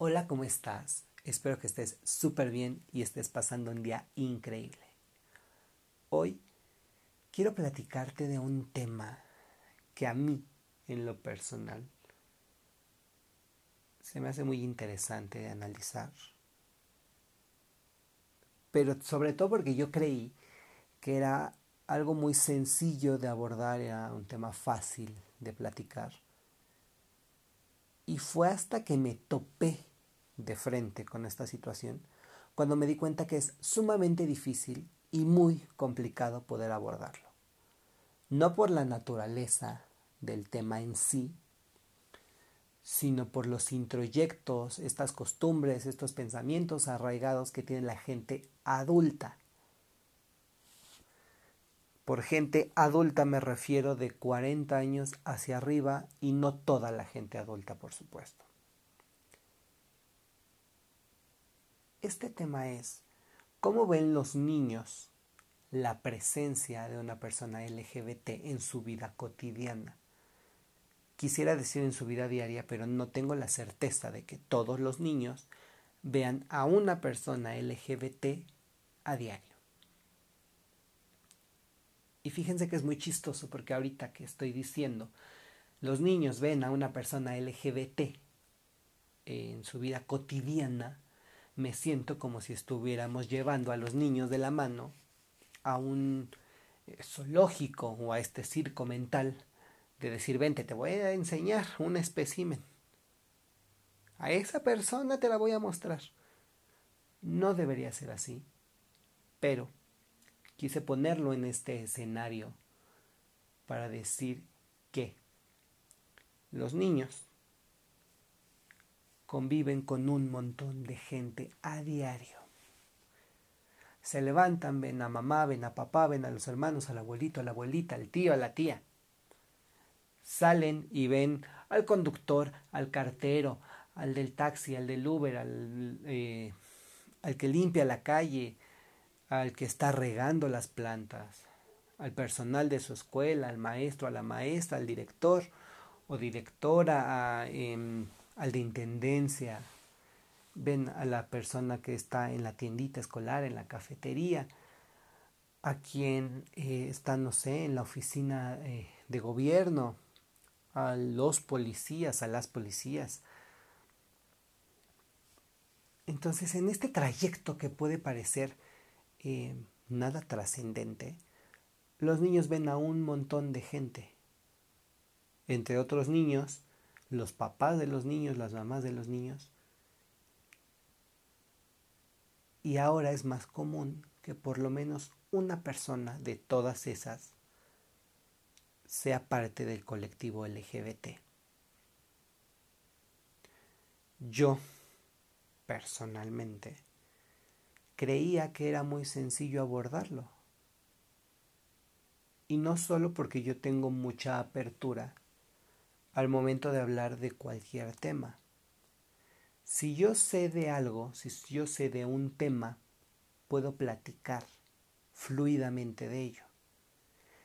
Hola, ¿cómo estás? Espero que estés súper bien y estés pasando un día increíble. Hoy quiero platicarte de un tema que a mí, en lo personal, se me hace muy interesante de analizar. Pero sobre todo porque yo creí que era algo muy sencillo de abordar, era un tema fácil de platicar. Y fue hasta que me topé de frente con esta situación cuando me di cuenta que es sumamente difícil y muy complicado poder abordarlo. No por la naturaleza del tema en sí, sino por los introyectos, estas costumbres, estos pensamientos arraigados que tiene la gente adulta. Por gente adulta me refiero de 40 años hacia arriba y no toda la gente adulta, por supuesto. Este tema es cómo ven los niños la presencia de una persona LGBT en su vida cotidiana. Quisiera decir en su vida diaria, pero no tengo la certeza de que todos los niños vean a una persona LGBT a diario. Y fíjense que es muy chistoso porque ahorita que estoy diciendo, los niños ven a una persona LGBT en su vida cotidiana, me siento como si estuviéramos llevando a los niños de la mano a un eh, zoológico o a este circo mental de decir, vente, te voy a enseñar un espécimen. A esa persona te la voy a mostrar. No debería ser así, pero quise ponerlo en este escenario para decir que los niños conviven con un montón de gente a diario. Se levantan, ven a mamá, ven a papá, ven a los hermanos, al abuelito, a la abuelita, al tío, a la tía. Salen y ven al conductor, al cartero, al del taxi, al del Uber, al, eh, al que limpia la calle, al que está regando las plantas, al personal de su escuela, al maestro, a la maestra, al director o directora, a, em, al de intendencia, ven a la persona que está en la tiendita escolar, en la cafetería, a quien eh, está, no sé, en la oficina eh, de gobierno, a los policías, a las policías. Entonces, en este trayecto que puede parecer eh, nada trascendente, los niños ven a un montón de gente. Entre otros niños, los papás de los niños, las mamás de los niños. Y ahora es más común que por lo menos una persona de todas esas sea parte del colectivo LGBT. Yo, personalmente, creía que era muy sencillo abordarlo. Y no solo porque yo tengo mucha apertura al momento de hablar de cualquier tema. Si yo sé de algo, si yo sé de un tema, puedo platicar fluidamente de ello.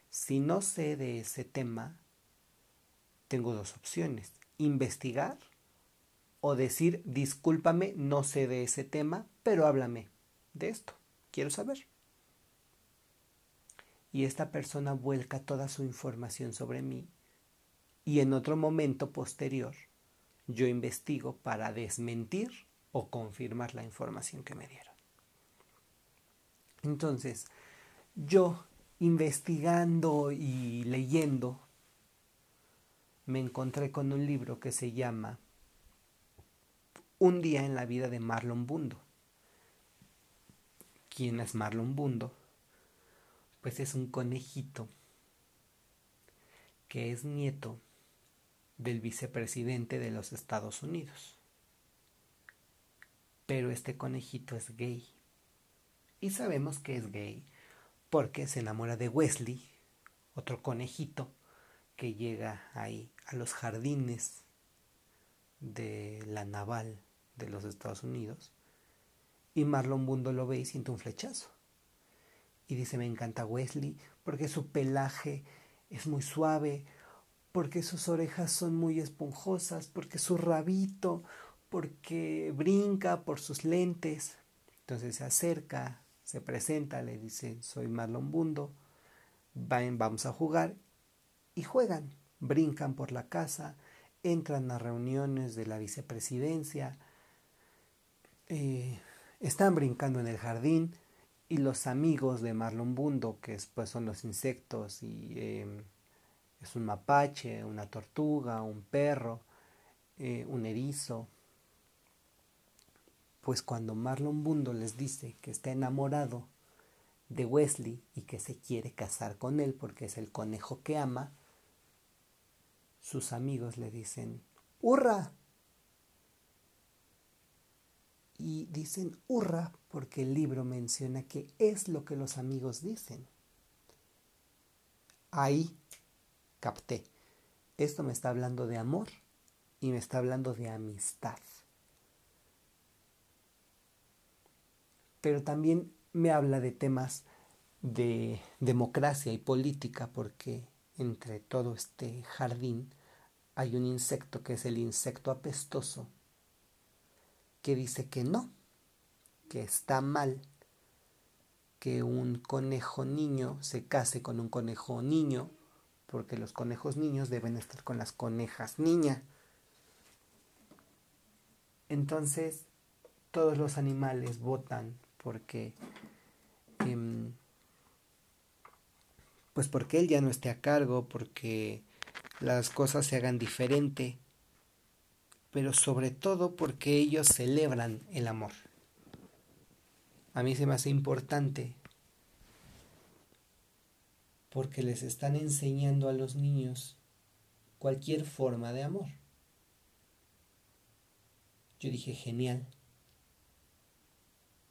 Si no sé de ese tema, tengo dos opciones, investigar o decir, discúlpame, no sé de ese tema, pero háblame de esto, quiero saber. Y esta persona vuelca toda su información sobre mí y en otro momento posterior yo investigo para desmentir o confirmar la información que me dieron. Entonces, yo investigando y leyendo, me encontré con un libro que se llama Un día en la vida de Marlon Bundo. ¿Quién es Marlon Bundo? Pues es un conejito que es nieto del vicepresidente de los Estados Unidos. Pero este conejito es gay. Y sabemos que es gay porque se enamora de Wesley, otro conejito que llega ahí a los jardines de la naval de los Estados Unidos. Y Marlon Bundo lo ve y siente un flechazo. Y dice, me encanta Wesley porque su pelaje es muy suave, porque sus orejas son muy esponjosas, porque su rabito, porque brinca por sus lentes. Entonces se acerca, se presenta, le dice, soy Marlon Bundo, vamos a jugar y juegan, brincan por la casa, entran a reuniones de la vicepresidencia, eh, están brincando en el jardín y los amigos de Marlon Bundo, que pues, son los insectos y em, es un mapache, una tortuga, un perro, eh, un erizo, pues cuando Marlon Bundo les dice que está enamorado de Wesley y que se quiere casar con él porque es el conejo que ama, sus amigos le dicen, ¡Hurra! Y dicen hurra porque el libro menciona que es lo que los amigos dicen. Ahí capté. Esto me está hablando de amor y me está hablando de amistad. Pero también me habla de temas de democracia y política porque entre todo este jardín hay un insecto que es el insecto apestoso que dice que no, que está mal que un conejo niño se case con un conejo niño, porque los conejos niños deben estar con las conejas niña. Entonces, todos los animales votan porque em, pues porque él ya no esté a cargo, porque las cosas se hagan diferente pero sobre todo porque ellos celebran el amor. A mí se me hace importante porque les están enseñando a los niños cualquier forma de amor. Yo dije, genial.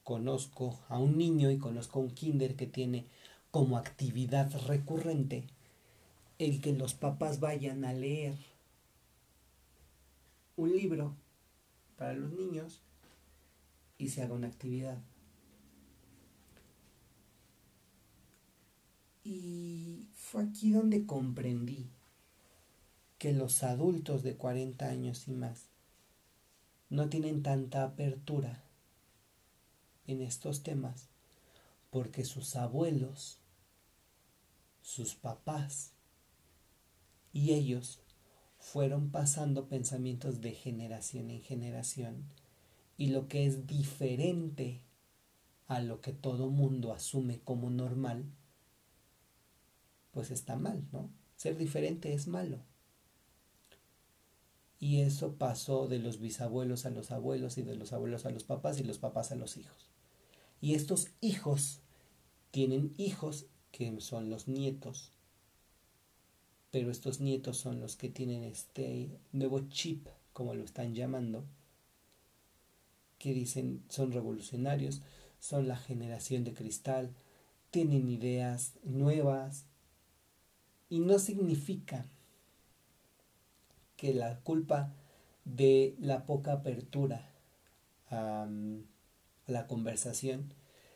Conozco a un niño y conozco a un kinder que tiene como actividad recurrente el que los papás vayan a leer un libro para los niños y se haga una actividad. Y fue aquí donde comprendí que los adultos de 40 años y más no tienen tanta apertura en estos temas porque sus abuelos, sus papás y ellos fueron pasando pensamientos de generación en generación y lo que es diferente a lo que todo mundo asume como normal, pues está mal, ¿no? Ser diferente es malo. Y eso pasó de los bisabuelos a los abuelos y de los abuelos a los papás y los papás a los hijos. Y estos hijos tienen hijos que son los nietos pero estos nietos son los que tienen este nuevo chip, como lo están llamando, que dicen son revolucionarios, son la generación de cristal, tienen ideas nuevas y no significa que la culpa de la poca apertura a, la conversación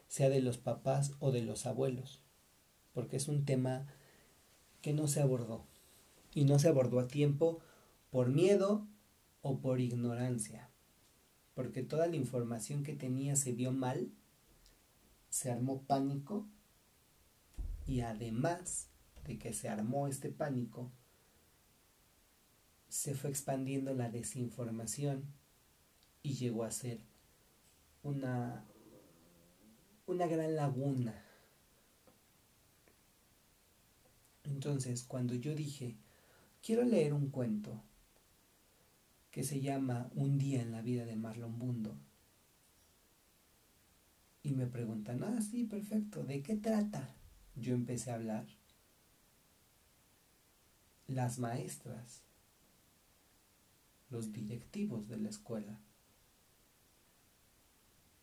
sea de los papás o de los abuelos, porque es un tema que no se abordó. Y no se abordó a tiempo por miedo o por ignorancia. Porque toda la información que tenía se dio mal, se armó pánico y además de que se armó este pánico, se fue expandiendo la desinformación y llegó a ser una, una gran laguna Entonces, cuando yo dije, quiero leer un cuento que se llama Un día en la vida de Marlon Bundo, y me preguntan, ah, sí, perfecto, ¿de qué trata? Yo empecé a hablar. Las maestras, los directivos de la escuela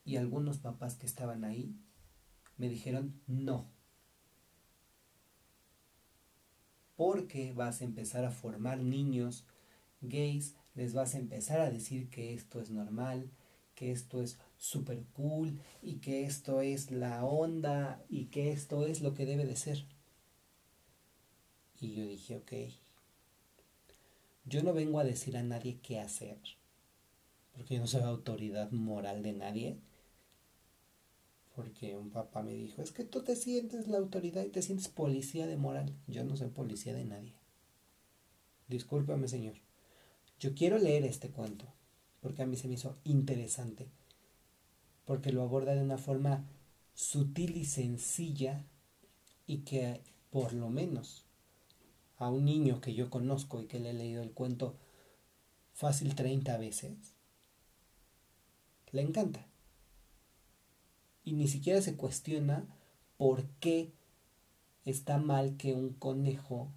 y algunos papás que estaban ahí me dijeron, no, porque vas a empezar a formar niños gays, les vas a empezar a decir que esto es normal, que esto es super cool y que esto es la onda y que esto es lo que debe de ser. Y yo dije, ok, yo no vengo a decir a nadie qué hacer, porque yo no soy autoridad moral de nadie. Porque un papá me dijo, es que tú te sientes la autoridad y te sientes policía de moral. Yo no soy policía de nadie. Discúlpame, señor. Yo quiero leer este cuento, porque a mí se me hizo interesante, porque lo aborda de una forma sutil y sencilla y que por lo menos a un niño que yo conozco y que le he leído el cuento fácil 30 veces, le encanta. Y ni siquiera se cuestiona por qué está mal que un conejo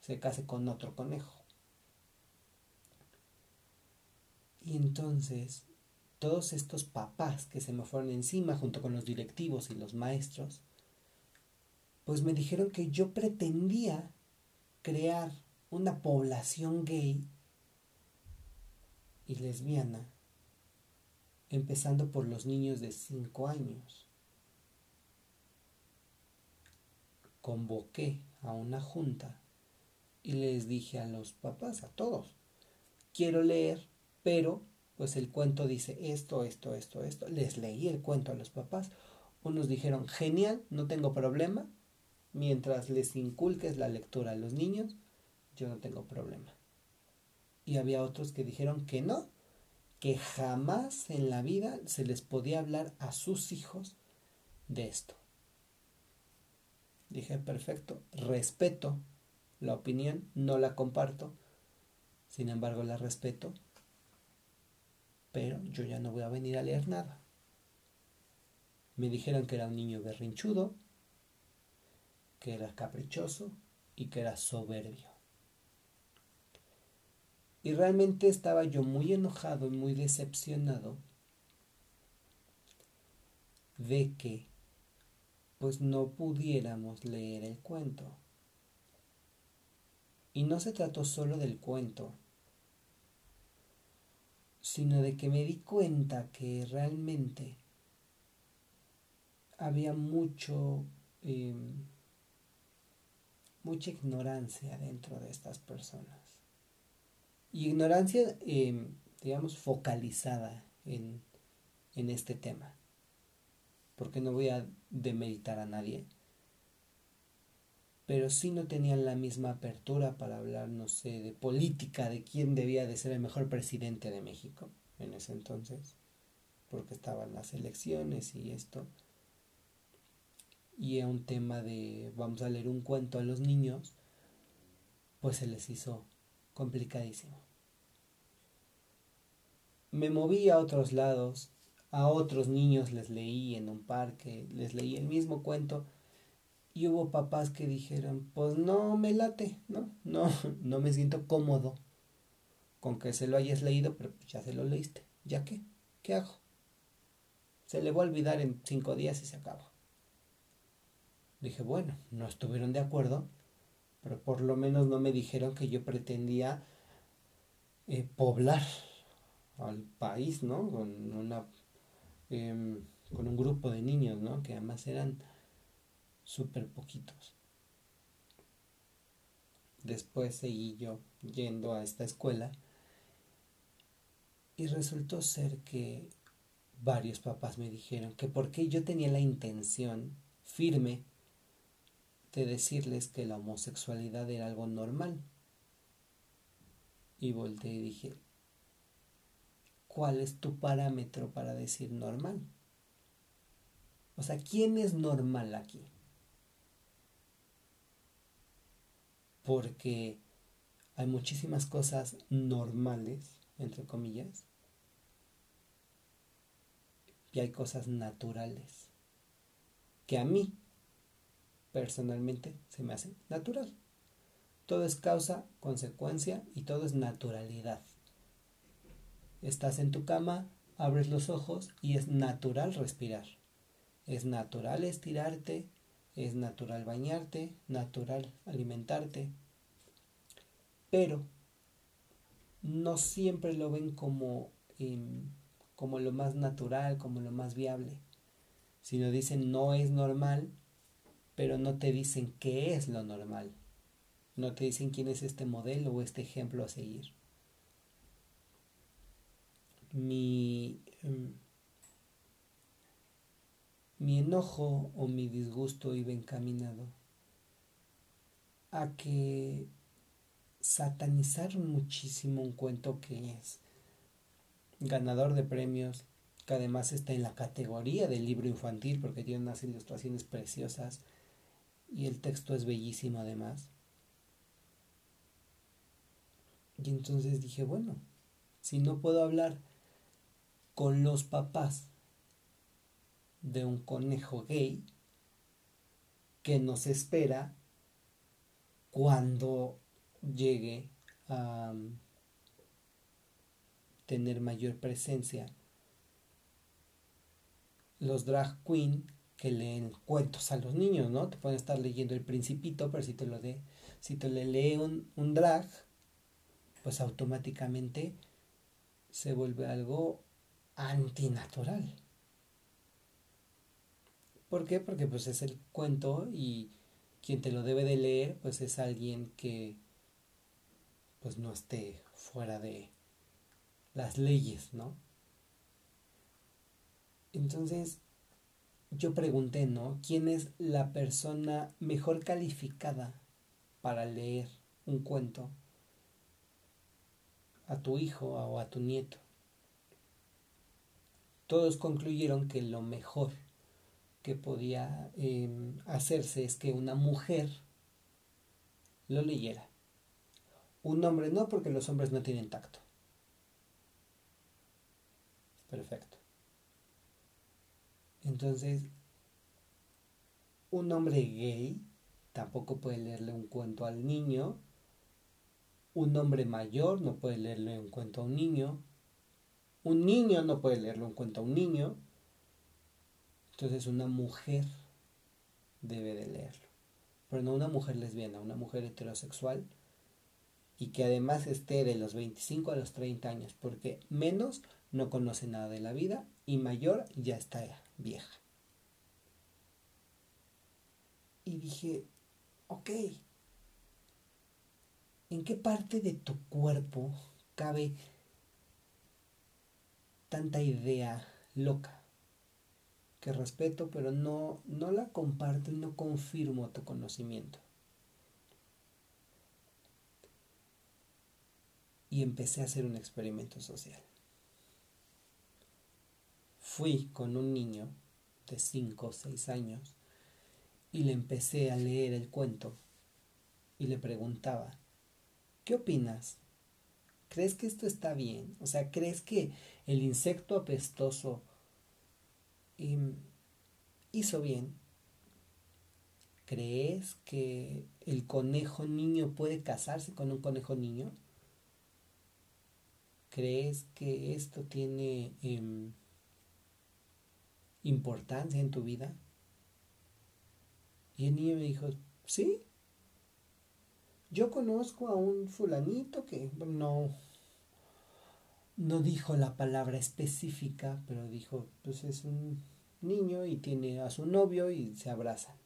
se case con otro conejo. Y entonces, todos estos papás que se me fueron encima junto con los directivos y los maestros, pues me dijeron que yo pretendía crear una población gay y lesbiana, empezando por los niños de 5 años. Convoqué a una junta y les dije a los papás, a todos, quiero leer, pero pues el cuento dice esto, esto, esto, esto. Les leí el cuento a los papás. Unos dijeron, genial, no tengo problema. Mientras les inculques la lectura a los niños, yo no tengo problema y había otros que dijeron que no, que jamás en la vida se les podía hablar a sus hijos de esto. Dije, perfecto, respeto la opinión, no la comparto, sin embargo la respeto, pero yo ya no voy a venir a leer nada. Me dijeron que era un niño berrinchudo, que era caprichoso y que era soberbio. Y realmente estaba yo muy enojado y muy decepcionado de que pues no pudiéramos leer el cuento. Y no se trató solo del cuento, sino de que me di cuenta que realmente había mucho, em, mucha ignorancia dentro de estas personas. Y ignorancia, em, digamos, focalizada en, en este tema. Porque no voy a demeritar a nadie. Pero sí no tenían la misma apertura para hablar, no sé, de política, de quién debía de ser el mejor presidente de México en ese entonces. Porque estaban las elecciones y esto. Y a un tema de vamos a leer un cuento a los niños, pues se les hizo complicadísimo. Me moví a otros lados, a otros niños les leí en un parque, les leí el mismo cuento y hubo papás que dijeron, pues no me late, no, no, no me siento cómodo con que se lo hayas leído, pero ya se lo leíste, ¿ya qué? ¿Qué hago? Se le va a olvidar en cinco días y se acaba. Dije, bueno, no estuvieron de acuerdo, pero por lo menos no me dijeron que yo pretendía eh, poblar al país, ¿no? Con una em, con un grupo de niños, ¿no? Que además eran súper poquitos. Después seguí yo yendo a esta escuela y resultó ser que varios papás me dijeron que porque yo tenía la intención firme de decirles que la homosexualidad era algo normal. Y volteé y dije, ¿cuál es tu parámetro para decir normal? O sea, ¿quién es normal aquí? Porque hay muchísimas cosas normales, entre comillas, y hay cosas naturales que a mí personalmente se me hace natural. Todo es causa, consecuencia y todo es naturalidad. Estás en tu cama, abres los ojos y es natural respirar. Es natural estirarte, es natural bañarte, natural alimentarte. Pero no siempre lo ven como, em, como lo más natural, como lo más viable. Sino dicen no es normal pero no te dicen qué es lo normal. No te dicen quién es este modelo o este ejemplo a seguir. mi, em, mi enojo o mi disgusto iba encaminado a que satanizar muchísimo un cuento que es ganador de premios, que además está en la categoría del libro infantil porque tiene unas ilustraciones preciosas y el texto es bellísimo además. Y entonces dije, bueno, si no puedo hablar con los papás de un conejo gay, que nos espera cuando llegue a tener mayor presencia los drag queen que leen cuentos a los niños, ¿no? Te pueden estar leyendo el principito, pero si te lo de, si te le lee un, un drag, pues automáticamente se vuelve algo antinatural. ¿Por qué? Porque pues es el cuento y quien te lo debe de leer pues es alguien que pues no esté fuera de las leyes, ¿no? Entonces, yo pregunté, ¿no? ¿Quién es la persona mejor calificada para leer un cuento a tu hijo o a tu nieto? Todos concluyeron que lo mejor que podía em, hacerse es que una mujer lo leyera. Un hombre no, porque los hombres no tienen tacto. Perfecto. Entonces, un hombre gay tampoco puede leerle un cuento al niño. Un hombre mayor no puede leerle un cuento a un niño. Un niño no puede leerle un cuento a un niño. Entonces una mujer debe de leerlo. Pero no una mujer lesbiana, una mujer heterosexual y que además esté de los 25 a los 30 años, porque menos no conoce nada de la vida y mayor ya está vieja. Y dije, ok, ¿en qué parte de tu cuerpo cabe tanta idea loca? Que respeto, pero no, no la comparto y no confirmo tu conocimiento. Y empecé a hacer un experimento social fui con un niño de 5 o 6 años y le empecé a leer el cuento y le preguntaba, ¿qué opinas? ¿Crees que esto está bien? O sea, ¿crees que el insecto apestoso em, hizo bien? ¿Crees que el conejo niño puede casarse con un conejo niño? ¿Crees que esto tiene em, importancia en tu vida? Y el niño me dijo, sí. Yo conozco a un fulanito que no, no dijo la palabra específica, pero dijo, pues es un niño y tiene a su novio y se abrazan.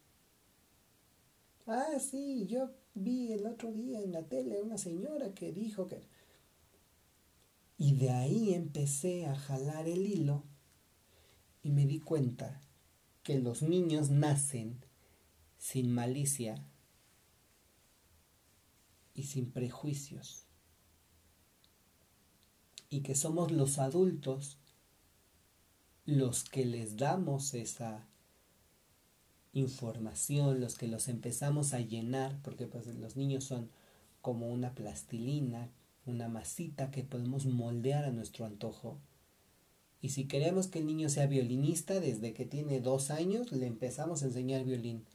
Ah, sí, yo vi el otro día en la tele una señora que dijo que... Y de ahí empecé a jalar el hilo y me di cuenta que los niños nacen sin malicia y sin prejuicios. Y que somos los adultos los que les damos esa información, los que los empezamos a llenar, porque pues los niños son como una plastilina, una masita que podemos moldear a nuestro antojo y si queremos que el niño sea violinista desde que tiene dos años, le empezamos a enseñar violín.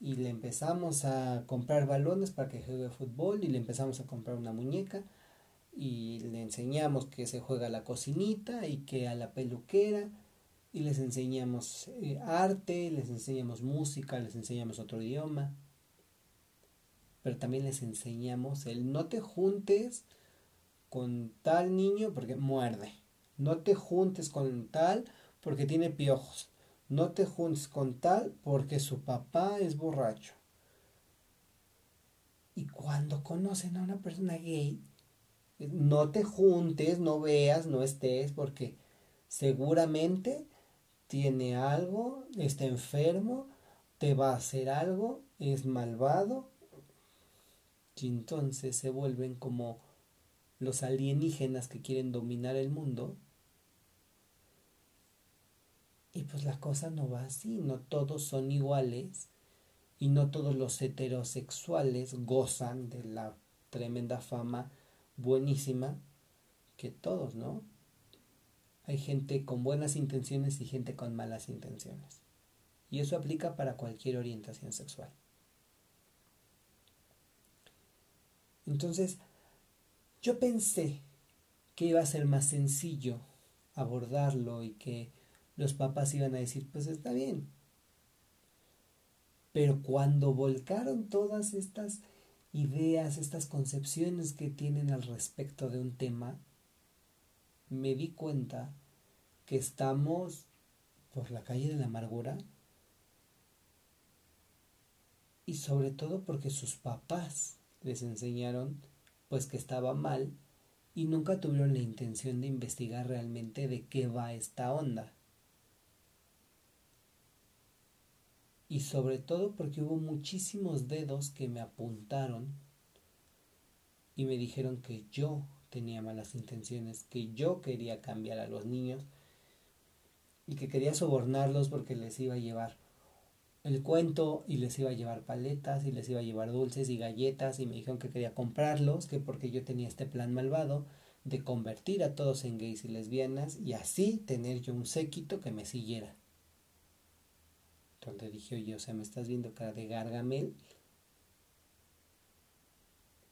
Y le empezamos a comprar balones para que juegue fútbol y le empezamos a comprar una muñeca y le enseñamos que se juega a la cocinita y que a la peluquera y les enseñamos eh, arte, les enseñamos música, les enseñamos otro idioma. Pero también les enseñamos el no te juntes con tal niño porque muerde. No te juntes con tal porque tiene piojos. No te juntes con tal porque su papá es borracho. Y cuando conocen a una persona gay, No te juntes, no veas, no estés, porque seguramente tiene algo, está enfermo, te va a hacer algo, es malvado. Y entonces se vuelven como los alienígenas que quieren dominar el mundo. Y pues la cosa no va así, no todos son iguales y no todos los heterosexuales gozan de la tremenda fama buenísima que todos, ¿no? Hay gente con buenas intenciones y gente con malas intenciones. Y eso aplica para cualquier orientación sexual. Entonces, yo pensé que iba a ser más sencillo abordarlo y que los papás iban a decir, pues está bien. Pero cuando volcaron todas estas ideas, estas concepciones que tienen al respecto de un tema, me di cuenta que estamos por la calle de la amargura y sobre todo porque sus papás les enseñaron pues que estaba mal y nunca tuvieron la intención de investigar realmente de qué va esta onda. Y sobre todo porque hubo muchísimos dedos que me apuntaron y me dijeron que yo tenía malas intenciones, que yo quería cambiar a los niños y que quería sobornarlos porque les iba a llevar el cuento y les iba a llevar paletas y les iba a llevar dulces y galletas y me dijeron que quería comprarlos, que porque yo tenía este plan malvado de convertir a todos en gays y lesbianas y así tener yo un séquito que me siguiera. Entonces dije, oye, o sea, me estás viendo cara de gargamel.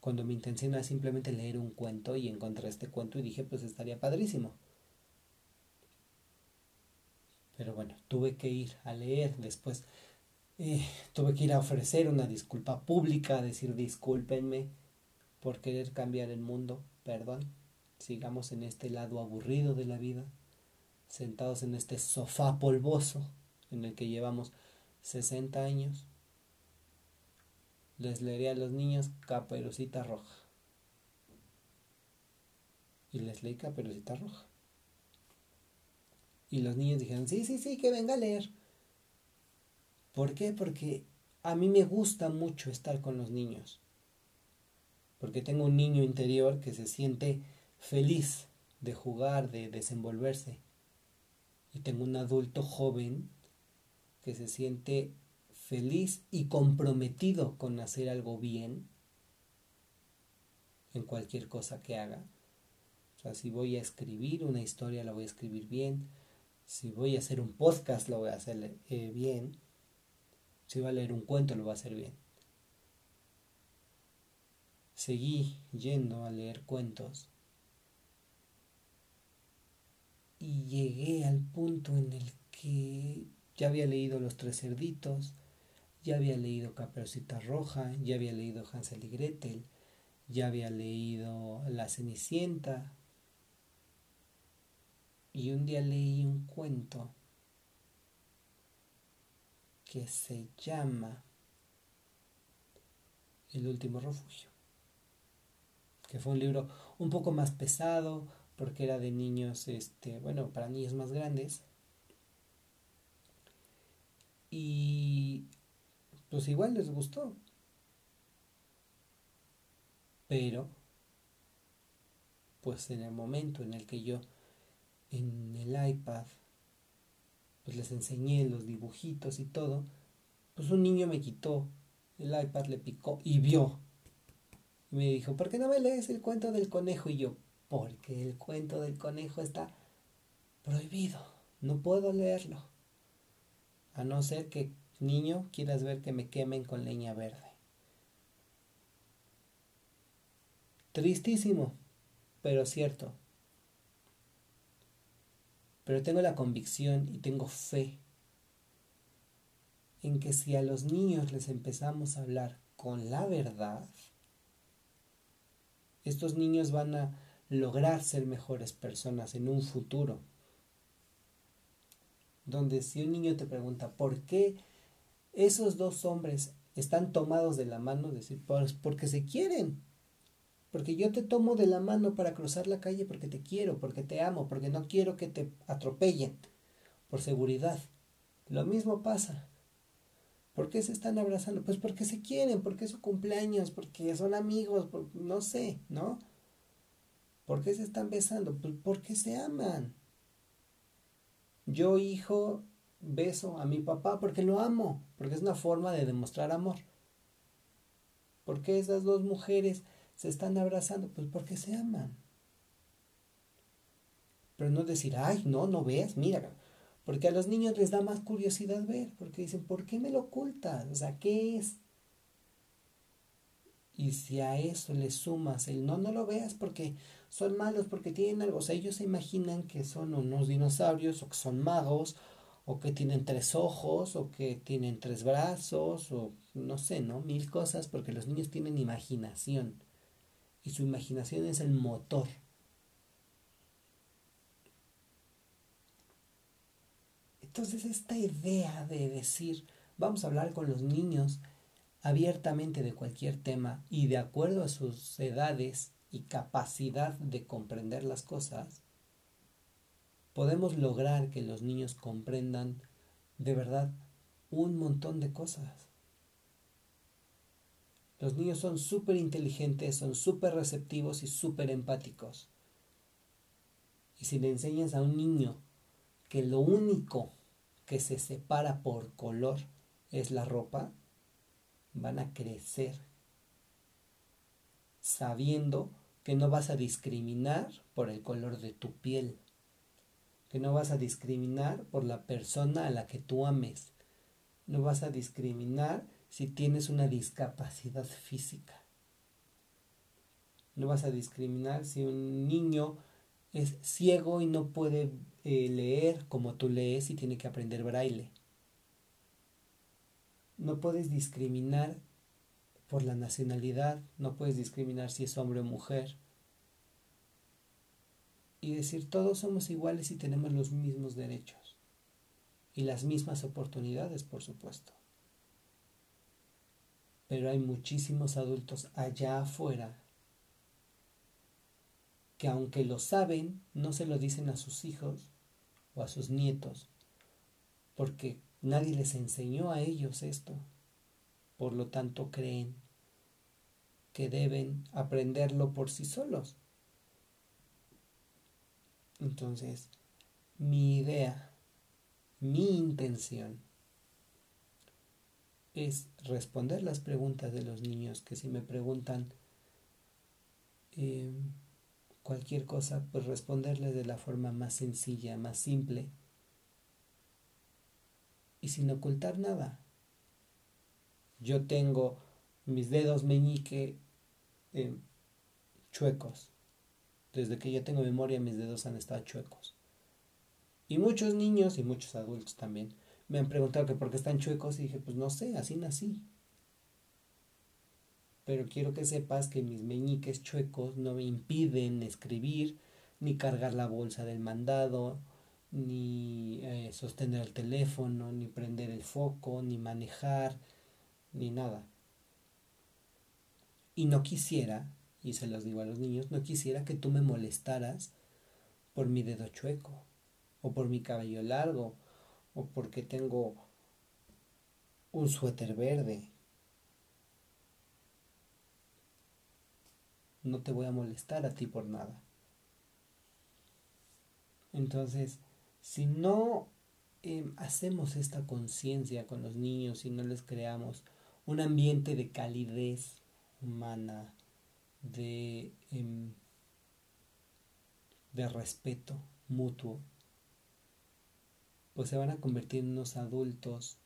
Cuando mi intención era simplemente leer un cuento y encontré este cuento y dije, pues estaría padrísimo. Pero bueno, tuve que ir a leer después eh, tuve que ir a ofrecer una disculpa pública, decir discúlpenme por querer cambiar el mundo, perdón, sigamos en este lado aburrido de la vida, sentados en este sofá polvoso en el que llevamos 60 años. Les leeré a los niños Caperucita Roja. Y les leí Caperucita Roja. Y los niños dijeron, sí, sí, sí, que venga a leer. ¿Por qué? Porque a mí me gusta mucho estar con los niños. Porque tengo un niño interior que se siente feliz de jugar, de desenvolverse. Y tengo un adulto joven que se siente feliz y comprometido con hacer algo bien en cualquier cosa que haga. O sea, si voy a escribir una historia, la voy a escribir bien. Si voy a hacer un podcast, lo voy a hacer eh, bien. Si va a leer un cuento, lo va a hacer bien. Seguí yendo a leer cuentos y llegué al punto en el que ya había leído Los Tres Cerditos, ya había leído Caperucita Roja, ya había leído Hansel y Gretel, ya había leído La Cenicienta. Y un día leí un cuento que se llama El último refugio, que fue un libro un poco más pesado porque era de niños, este, bueno, para niños más grandes. Y pues igual les gustó. Pero, pues en el momento en el que yo en el iPad pues les enseñé los dibujitos y todo, pues un niño me quitó el iPad, le picó y vio. Y me dijo, ¿por qué no me lees el cuento del conejo? Y yo, porque el cuento del conejo está prohibido, no puedo leerlo. A no ser que, niño, quieras ver que me quemen con leña verde. Tristísimo, pero cierto. Pero tengo la convicción y tengo fe en que si a los niños les empezamos a hablar con la verdad, estos niños van a lograr ser mejores personas en un futuro. Donde si un niño te pregunta, ¿por qué esos dos hombres están tomados de la mano? Decir, pues porque se quieren. Porque yo te tomo de la mano para cruzar la calle porque te quiero, porque te amo, porque no quiero que te atropellen, por seguridad. Lo mismo pasa. ¿Por qué se están abrazando? Pues porque se quieren, porque es su cumpleaños, porque son amigos, no sé, ¿no? ¿Por qué se están besando? Pues porque se aman. Yo, hijo, beso a mi papá porque lo amo, porque es una forma de demostrar amor. ¿Por qué esas dos mujeres se están abrazando? Pues porque se aman. Pero no decir, ay, no, no veas, mira. Porque a los niños les da más curiosidad ver, porque dicen, ¿por qué me lo ocultas? O sea, ¿qué es? Y si a eso le sumas el no, no lo veas porque son malos, porque tienen algo. O sea, ellos se imaginan que son unos dinosaurios o que son magos o que tienen tres ojos, o que tienen tres brazos, o no sé, ¿no? Mil cosas, porque los niños tienen imaginación. Y su imaginación es el motor. Entonces esta idea de decir, vamos a hablar con los niños abiertamente de cualquier tema y de acuerdo a sus edades y capacidad de comprender las cosas, podemos lograr que los niños comprendan de verdad un montón de cosas. Los niños son súper inteligentes, son súper receptivos y súper empáticos. Y si le enseñas a un niño que lo único que se separa por color es la ropa, van a crecer sabiendo que no vas a discriminar por el color de tu piel que no vas a discriminar por la persona a la que tú ames. No vas a discriminar si tienes una discapacidad física. No vas a discriminar si un niño es ciego y no puede eh, leer como tú lees y tiene que aprender braille. No puedes discriminar por la nacionalidad, no puedes discriminar si es hombre o mujer y decir todos somos iguales y tenemos los mismos derechos y las mismas oportunidades, por supuesto. Pero hay muchísimos adultos allá afuera que aunque lo saben, no se lo dicen a sus hijos o a sus nietos, porque nadie les enseñó a ellos esto. Por lo tanto, creen que deben aprenderlo por sí solos. Entonces, mi idea, mi intención es responder las preguntas de los niños que si me preguntan em, cualquier cosa, pues responderles de la forma más sencilla, más simple y sin ocultar nada. Yo tengo mis dedos meñique em, chuecos desde que yo tengo memoria mis dedos han estado chuecos. Y muchos niños y muchos adultos también me han preguntado que por qué están chuecos y dije, pues no sé, así nací. Pero quiero que sepas que mis meñiques chuecos no me impiden escribir, ni cargar la bolsa del mandado, ni eh, sostener el teléfono, ni prender el foco, ni manejar, ni nada. Y no quisiera y se los digo a los niños, no quisiera que tú me molestaras por mi dedo chueco, o por mi cabello largo, o porque tengo un suéter verde. No te voy a molestar a ti por nada. Entonces, si no em, hacemos esta conciencia con los niños, si no les creamos un ambiente de calidez humana, de, em, de respeto mutuo, pues se van a convertir en unos adultos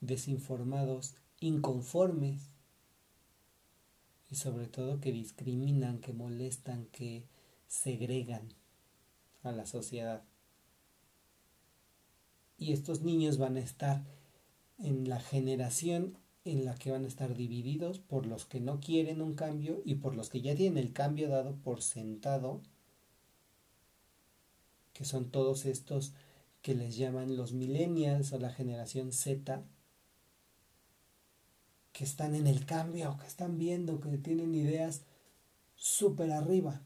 desinformados, inconformes y sobre todo que discriminan, que molestan, que segregan a la sociedad. Y estos niños van a estar en la generación en la que van a estar divididos por los que no quieren un cambio y por los que ya tienen el cambio dado por sentado, que son todos estos que les llaman los millennials o la generación Z, que están en el cambio, que están viendo, que tienen ideas súper arriba,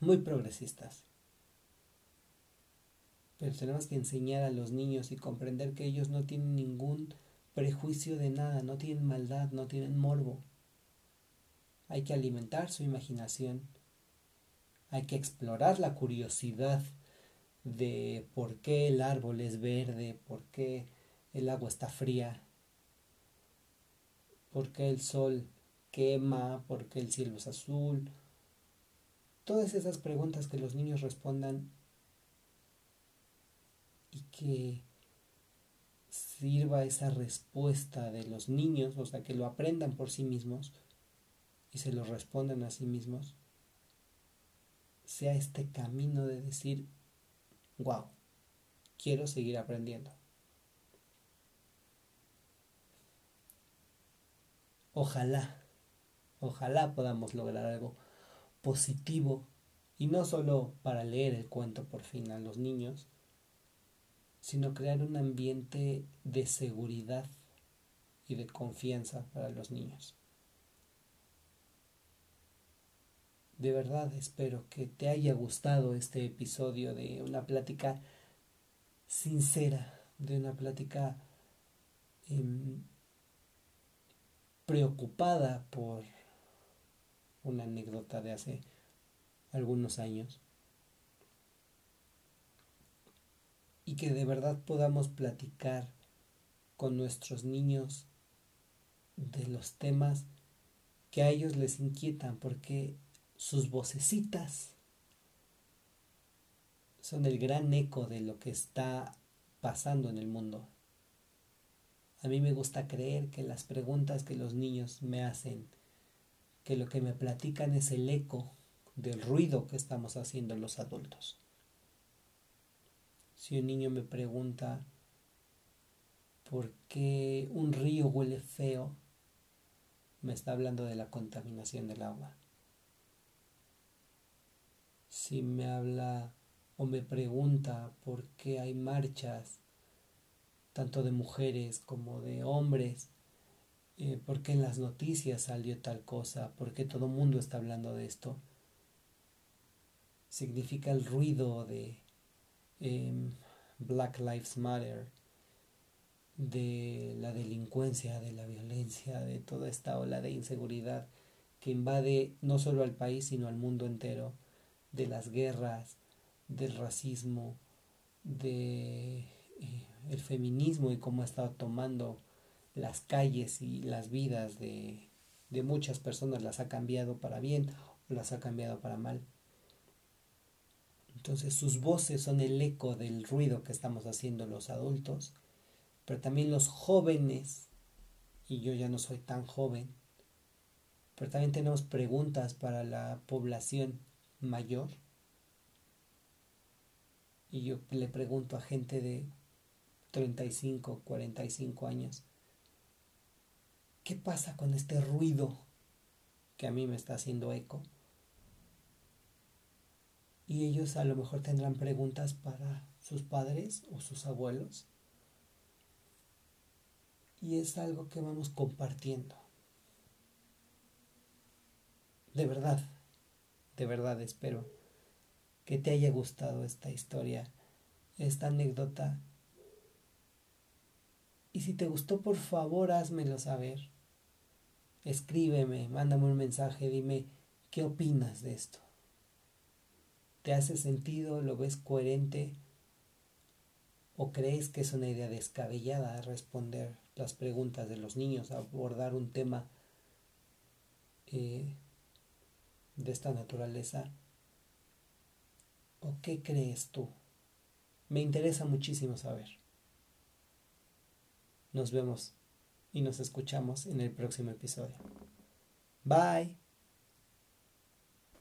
muy progresistas. Pero tenemos que enseñar a los niños y comprender que ellos no tienen ningún prejuicio de nada, no tienen maldad, no tienen morbo. Hay que alimentar su imaginación, hay que explorar la curiosidad de por qué el árbol es verde, por qué el agua está fría, por qué el sol quema, por qué el cielo es azul. Todas esas preguntas que los niños respondan y que sirva esa respuesta de los niños, o sea, que lo aprendan por sí mismos y se lo respondan a sí mismos, sea este camino de decir, wow, quiero seguir aprendiendo. Ojalá, ojalá podamos lograr algo positivo y no solo para leer el cuento por fin a los niños, sino crear un ambiente de seguridad y de confianza para los niños. De verdad espero que te haya gustado este episodio de una plática sincera, de una plática em, preocupada por una anécdota de hace algunos años. Y que de verdad podamos platicar con nuestros niños de los temas que a ellos les inquietan, porque sus vocecitas son el gran eco de lo que está pasando en el mundo. A mí me gusta creer que las preguntas que los niños me hacen, que lo que me platican es el eco del ruido que estamos haciendo los adultos. Si un niño me pregunta por qué un río huele feo, me está hablando de la contaminación del agua. Si me habla o me pregunta por qué hay marchas, tanto de mujeres como de hombres, eh, por qué en las noticias salió tal cosa, por qué todo el mundo está hablando de esto, significa el ruido de Em, Black Lives Matter, de la delincuencia, de la violencia, de toda esta ola de inseguridad que invade no solo al país, sino al mundo entero, de las guerras, del racismo, de eh, feminismo y cómo ha estado tomando las calles y las vidas de, de muchas personas, las ha cambiado para bien o las ha cambiado para mal. Entonces sus voces son el eco del ruido que estamos haciendo los adultos, pero también los jóvenes, y yo ya no soy tan joven, pero también tenemos preguntas para la población mayor. Y yo le pregunto a gente de 35, 45 años, ¿qué pasa con este ruido que a mí me está haciendo eco? y ellos a lo mejor tendrán preguntas para sus padres o sus abuelos. Y es algo que vamos compartiendo. De verdad, de verdad espero que te haya gustado esta historia, esta anécdota. Y si te gustó, por favor, házmelo saber. Escríbeme, mándame un mensaje, dime qué opinas de esto. ¿Te hace sentido? ¿Lo ves coherente? ¿O crees que es una idea descabellada responder las preguntas de los niños, abordar un tema eh, de esta naturaleza? ¿O qué crees tú? Me interesa muchísimo saber. Nos vemos y nos escuchamos en el próximo episodio. Bye.